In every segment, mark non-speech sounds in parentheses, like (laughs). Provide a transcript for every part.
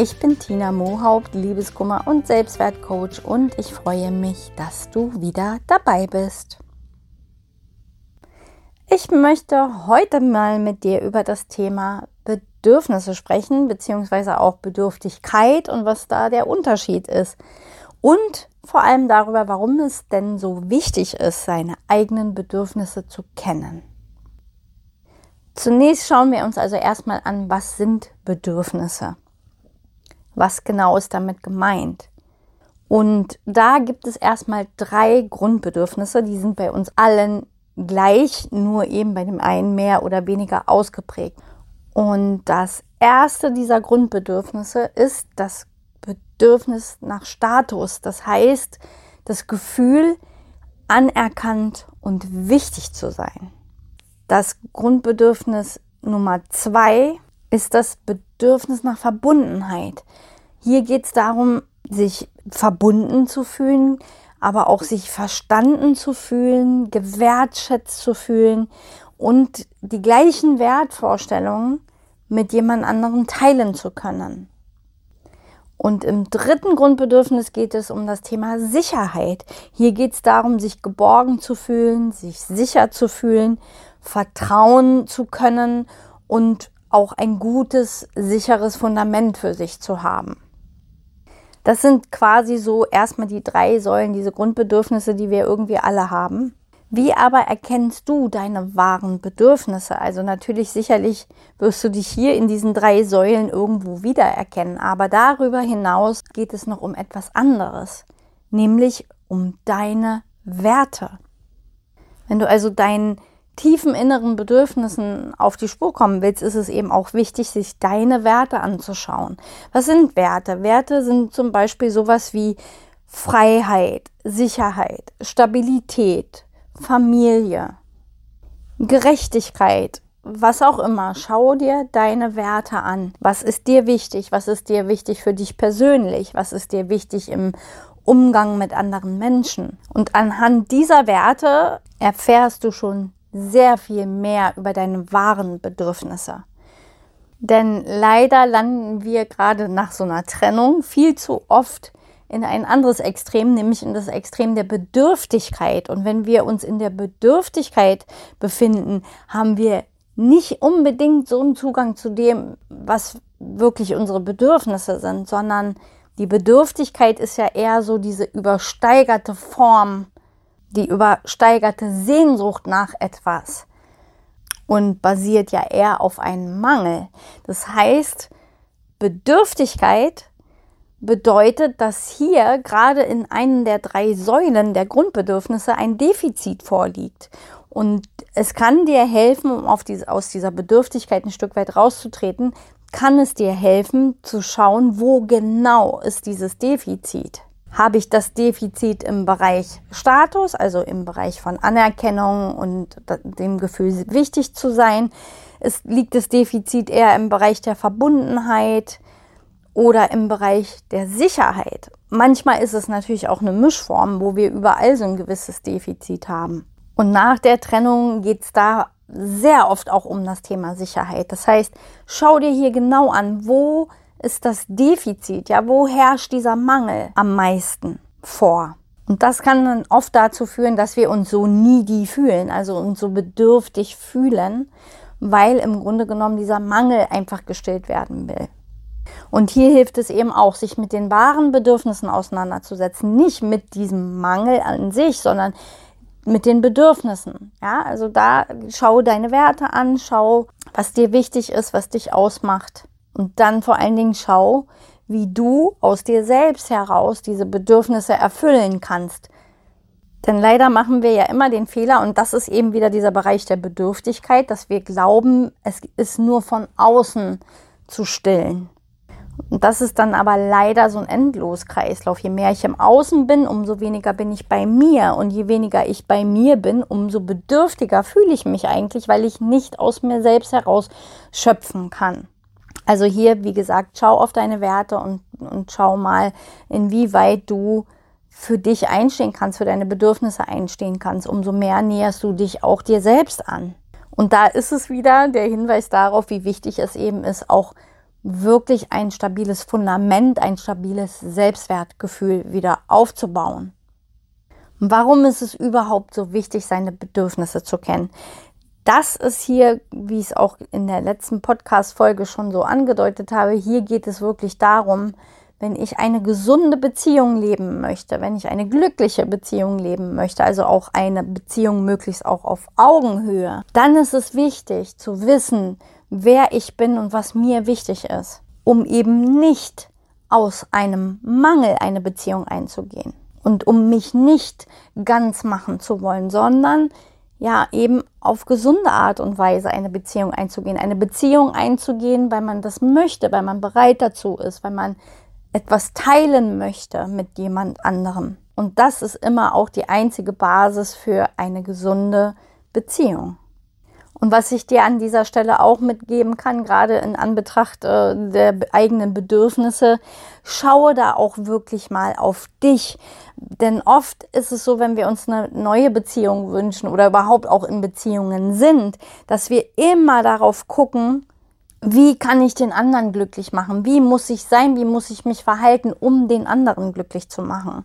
Ich bin Tina Mohaupt, Liebeskummer und Selbstwertcoach und ich freue mich, dass du wieder dabei bist. Ich möchte heute mal mit dir über das Thema Bedürfnisse sprechen, beziehungsweise auch Bedürftigkeit und was da der Unterschied ist. Und vor allem darüber, warum es denn so wichtig ist, seine eigenen Bedürfnisse zu kennen. Zunächst schauen wir uns also erstmal an, was sind Bedürfnisse? Was genau ist damit gemeint? Und da gibt es erstmal drei Grundbedürfnisse, die sind bei uns allen gleich, nur eben bei dem einen mehr oder weniger ausgeprägt. Und das erste dieser Grundbedürfnisse ist das Bedürfnis nach Status. Das heißt, das Gefühl, anerkannt und wichtig zu sein. Das Grundbedürfnis Nummer zwei ist das Bedürfnis nach Verbundenheit. Hier geht es darum, sich verbunden zu fühlen, aber auch sich verstanden zu fühlen, gewertschätzt zu fühlen und die gleichen Wertvorstellungen mit jemand anderem teilen zu können. Und im dritten Grundbedürfnis geht es um das Thema Sicherheit. Hier geht es darum, sich geborgen zu fühlen, sich sicher zu fühlen vertrauen zu können und auch ein gutes, sicheres Fundament für sich zu haben. Das sind quasi so erstmal die drei Säulen, diese Grundbedürfnisse, die wir irgendwie alle haben. Wie aber erkennst du deine wahren Bedürfnisse? Also natürlich sicherlich wirst du dich hier in diesen drei Säulen irgendwo wiedererkennen, aber darüber hinaus geht es noch um etwas anderes, nämlich um deine Werte. Wenn du also deinen tiefen inneren Bedürfnissen auf die Spur kommen willst, ist es eben auch wichtig, sich deine Werte anzuschauen. Was sind Werte? Werte sind zum Beispiel sowas wie Freiheit, Sicherheit, Stabilität, Familie, Gerechtigkeit, was auch immer. Schau dir deine Werte an. Was ist dir wichtig? Was ist dir wichtig für dich persönlich? Was ist dir wichtig im Umgang mit anderen Menschen? Und anhand dieser Werte erfährst du schon sehr viel mehr über deine wahren Bedürfnisse. Denn leider landen wir gerade nach so einer Trennung viel zu oft in ein anderes Extrem, nämlich in das Extrem der Bedürftigkeit. Und wenn wir uns in der Bedürftigkeit befinden, haben wir nicht unbedingt so einen Zugang zu dem, was wirklich unsere Bedürfnisse sind, sondern die Bedürftigkeit ist ja eher so diese übersteigerte Form die übersteigerte Sehnsucht nach etwas und basiert ja eher auf einem Mangel. Das heißt, Bedürftigkeit bedeutet, dass hier gerade in einem der drei Säulen der Grundbedürfnisse ein Defizit vorliegt. Und es kann dir helfen, um auf diese, aus dieser Bedürftigkeit ein Stück weit rauszutreten, kann es dir helfen zu schauen, wo genau ist dieses Defizit. Habe ich das Defizit im Bereich Status, also im Bereich von Anerkennung und dem Gefühl, wichtig zu sein? Es liegt das Defizit eher im Bereich der Verbundenheit oder im Bereich der Sicherheit. Manchmal ist es natürlich auch eine Mischform, wo wir überall so ein gewisses Defizit haben. Und nach der Trennung geht es da sehr oft auch um das Thema Sicherheit. Das heißt, schau dir hier genau an, wo ist das Defizit, ja, wo herrscht dieser Mangel am meisten vor? Und das kann dann oft dazu führen, dass wir uns so needy fühlen, also uns so bedürftig fühlen, weil im Grunde genommen dieser Mangel einfach gestillt werden will. Und hier hilft es eben auch, sich mit den wahren Bedürfnissen auseinanderzusetzen, nicht mit diesem Mangel an sich, sondern mit den Bedürfnissen. Ja, also da schau deine Werte an, schau, was dir wichtig ist, was dich ausmacht. Und dann vor allen Dingen schau, wie du aus dir selbst heraus diese Bedürfnisse erfüllen kannst. Denn leider machen wir ja immer den Fehler, und das ist eben wieder dieser Bereich der Bedürftigkeit, dass wir glauben, es ist nur von außen zu stillen. Und das ist dann aber leider so ein Endloskreislauf. Je mehr ich im Außen bin, umso weniger bin ich bei mir. Und je weniger ich bei mir bin, umso bedürftiger fühle ich mich eigentlich, weil ich nicht aus mir selbst heraus schöpfen kann. Also hier, wie gesagt, schau auf deine Werte und, und schau mal, inwieweit du für dich einstehen kannst, für deine Bedürfnisse einstehen kannst. Umso mehr näherst du dich auch dir selbst an. Und da ist es wieder der Hinweis darauf, wie wichtig es eben ist, auch wirklich ein stabiles Fundament, ein stabiles Selbstwertgefühl wieder aufzubauen. Warum ist es überhaupt so wichtig, seine Bedürfnisse zu kennen? Das ist hier, wie ich es auch in der letzten Podcast-Folge schon so angedeutet habe, hier geht es wirklich darum, wenn ich eine gesunde Beziehung leben möchte, wenn ich eine glückliche Beziehung leben möchte, also auch eine Beziehung möglichst auch auf Augenhöhe, dann ist es wichtig zu wissen, wer ich bin und was mir wichtig ist, um eben nicht aus einem Mangel eine Beziehung einzugehen und um mich nicht ganz machen zu wollen, sondern ja eben auf gesunde Art und Weise eine Beziehung einzugehen, eine Beziehung einzugehen, weil man das möchte, weil man bereit dazu ist, weil man etwas teilen möchte mit jemand anderem. Und das ist immer auch die einzige Basis für eine gesunde Beziehung. Und was ich dir an dieser Stelle auch mitgeben kann, gerade in Anbetracht äh, der eigenen Bedürfnisse, schaue da auch wirklich mal auf dich. Denn oft ist es so, wenn wir uns eine neue Beziehung wünschen oder überhaupt auch in Beziehungen sind, dass wir immer darauf gucken, wie kann ich den anderen glücklich machen? Wie muss ich sein? Wie muss ich mich verhalten, um den anderen glücklich zu machen?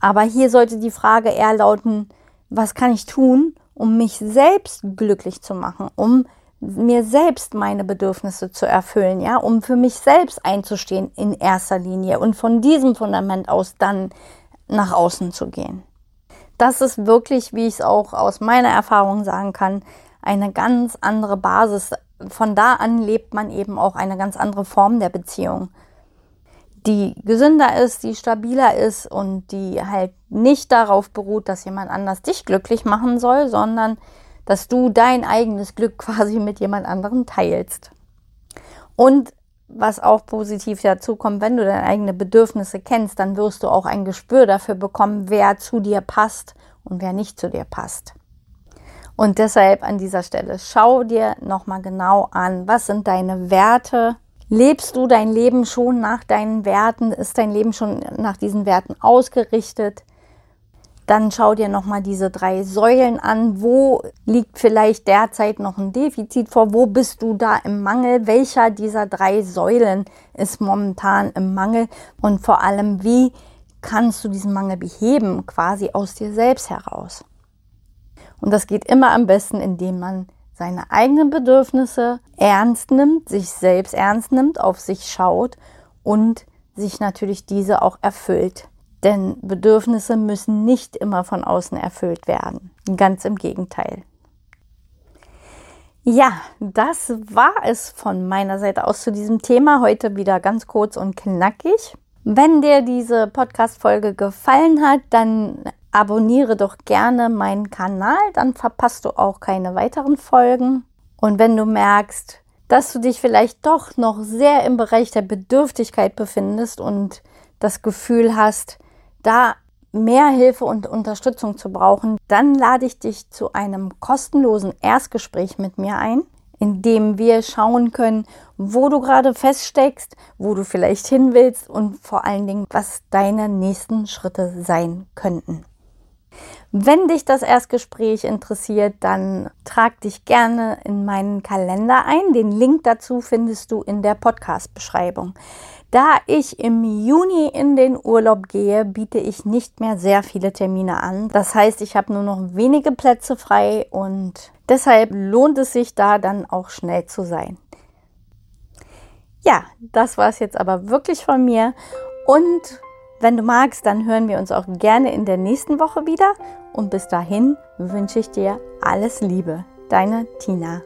Aber hier sollte die Frage eher lauten, was kann ich tun, um mich selbst glücklich zu machen, um mir selbst meine Bedürfnisse zu erfüllen, ja, um für mich selbst einzustehen in erster Linie und von diesem Fundament aus dann nach außen zu gehen. Das ist wirklich, wie ich es auch aus meiner Erfahrung sagen kann, eine ganz andere Basis. Von da an lebt man eben auch eine ganz andere Form der Beziehung die gesünder ist, die stabiler ist und die halt nicht darauf beruht, dass jemand anders dich glücklich machen soll, sondern dass du dein eigenes Glück (laughs) quasi mit jemand anderem teilst. Und was auch positiv dazu kommt, wenn du deine eigenen Bedürfnisse kennst, dann wirst du auch ein Gespür dafür bekommen, wer zu dir passt und wer nicht zu dir passt. Und deshalb an dieser Stelle schau dir nochmal genau an, was sind deine Werte, Lebst du dein Leben schon nach deinen Werten? Ist dein Leben schon nach diesen Werten ausgerichtet? Dann schau dir nochmal diese drei Säulen an. Wo liegt vielleicht derzeit noch ein Defizit vor? Wo bist du da im Mangel? Welcher dieser drei Säulen ist momentan im Mangel? Und vor allem, wie kannst du diesen Mangel beheben, quasi aus dir selbst heraus? Und das geht immer am besten, indem man seine eigenen Bedürfnisse ernst nimmt, sich selbst ernst nimmt, auf sich schaut und sich natürlich diese auch erfüllt. Denn Bedürfnisse müssen nicht immer von außen erfüllt werden. Ganz im Gegenteil. Ja, das war es von meiner Seite aus zu diesem Thema. Heute wieder ganz kurz und knackig. Wenn dir diese Podcast-Folge gefallen hat, dann abonniere doch gerne meinen Kanal, dann verpasst du auch keine weiteren Folgen. Und wenn du merkst, dass du dich vielleicht doch noch sehr im Bereich der Bedürftigkeit befindest und das Gefühl hast, da mehr Hilfe und Unterstützung zu brauchen, dann lade ich dich zu einem kostenlosen Erstgespräch mit mir ein, in dem wir schauen können, wo du gerade feststeckst, wo du vielleicht hin willst und vor allen Dingen, was deine nächsten Schritte sein könnten. Wenn dich das Erstgespräch interessiert, dann trag dich gerne in meinen Kalender ein. Den Link dazu findest du in der Podcast-Beschreibung. Da ich im Juni in den Urlaub gehe, biete ich nicht mehr sehr viele Termine an. Das heißt, ich habe nur noch wenige Plätze frei und deshalb lohnt es sich da dann auch schnell zu sein. Ja, das war es jetzt aber wirklich von mir und wenn du magst, dann hören wir uns auch gerne in der nächsten Woche wieder. Und bis dahin wünsche ich dir alles Liebe. Deine Tina.